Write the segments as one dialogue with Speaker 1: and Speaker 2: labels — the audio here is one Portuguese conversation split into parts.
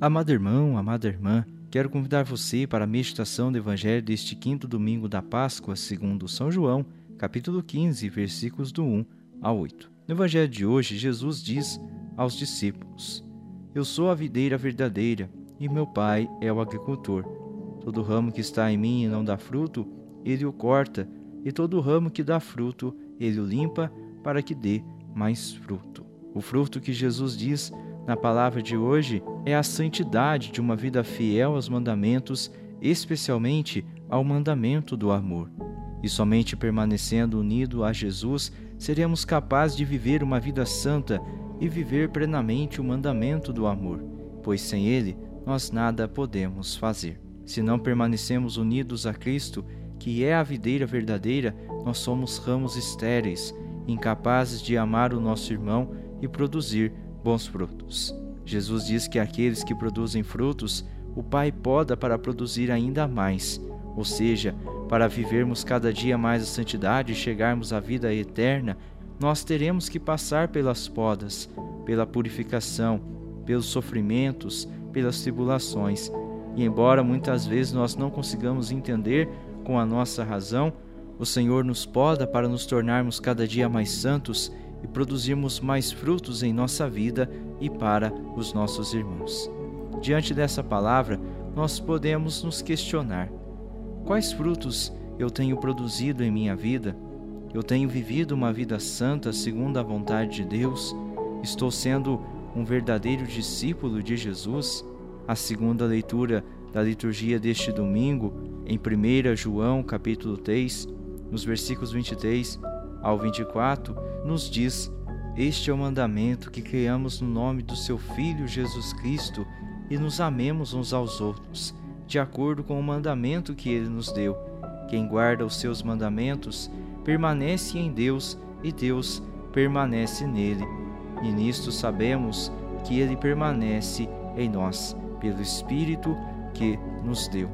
Speaker 1: Amado irmão, amada irmã, quero convidar você para a meditação do Evangelho deste quinto domingo da Páscoa, segundo São João, capítulo 15, versículos do 1 ao 8. No Evangelho de hoje, Jesus diz aos discípulos: Eu sou a videira verdadeira e meu Pai é o agricultor. Todo ramo que está em mim e não dá fruto, ele o corta, e todo ramo que dá fruto, ele o limpa para que dê mais fruto. O fruto que Jesus diz na palavra de hoje é a santidade de uma vida fiel aos mandamentos, especialmente ao mandamento do amor. E somente permanecendo unido a Jesus seremos capazes de viver uma vida santa e viver plenamente o mandamento do amor, pois sem ele nós nada podemos fazer. Se não permanecemos unidos a Cristo, que é a videira verdadeira, nós somos ramos estéreis, incapazes de amar o nosso irmão e produzir bons frutos. Jesus diz que aqueles que produzem frutos, o Pai poda para produzir ainda mais, ou seja, para vivermos cada dia mais a santidade e chegarmos à vida eterna, nós teremos que passar pelas podas, pela purificação, pelos sofrimentos, pelas tribulações. E embora muitas vezes nós não consigamos entender com a nossa razão, o Senhor nos poda para nos tornarmos cada dia mais santos e produzirmos mais frutos em nossa vida e para os nossos irmãos. Diante dessa palavra, nós podemos nos questionar: quais frutos eu tenho produzido em minha vida? Eu tenho vivido uma vida santa segundo a vontade de Deus? Estou sendo um verdadeiro discípulo de Jesus? A segunda leitura da liturgia deste domingo, em 1 João capítulo 3, nos versículos 23 ao 24, nos diz: Este é o mandamento que criamos no nome do seu Filho Jesus Cristo e nos amemos uns aos outros, de acordo com o mandamento que ele nos deu. Quem guarda os seus mandamentos permanece em Deus e Deus permanece nele. E nisto sabemos que ele permanece em nós, pelo Espírito que nos deu.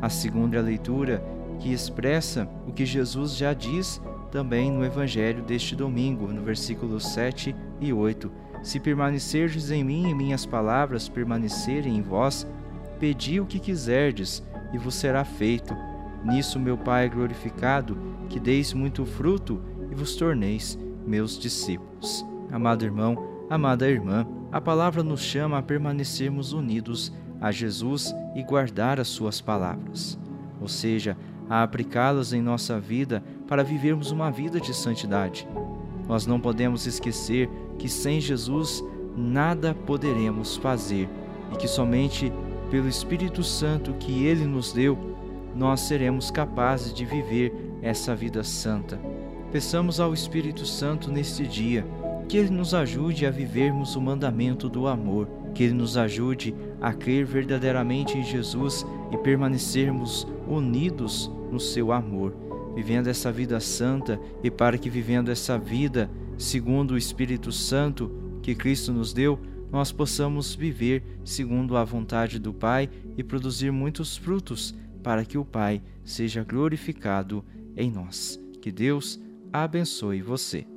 Speaker 1: A segunda leitura, que expressa o que Jesus já diz também no Evangelho deste domingo, no versículos 7 e 8. Se permanecerdes em mim e minhas palavras permanecerem em vós, pedi o que quiserdes e vos será feito. Nisso meu Pai é glorificado, que deis muito fruto e vos torneis meus discípulos. Amado irmão, amada irmã, a palavra nos chama a permanecermos unidos a Jesus e guardar as suas palavras, ou seja, a aplicá-las em nossa vida para vivermos uma vida de santidade. Nós não podemos esquecer que sem Jesus nada poderemos fazer e que somente pelo Espírito Santo que Ele nos deu, nós seremos capazes de viver essa vida santa. Peçamos ao Espírito Santo neste dia que Ele nos ajude a vivermos o mandamento do amor, que Ele nos ajude a crer verdadeiramente em Jesus e permanecermos unidos no seu amor, vivendo essa vida santa e para que vivendo essa vida segundo o Espírito Santo que Cristo nos deu, nós possamos viver segundo a vontade do Pai e produzir muitos frutos para que o Pai seja glorificado em nós. Que Deus abençoe você.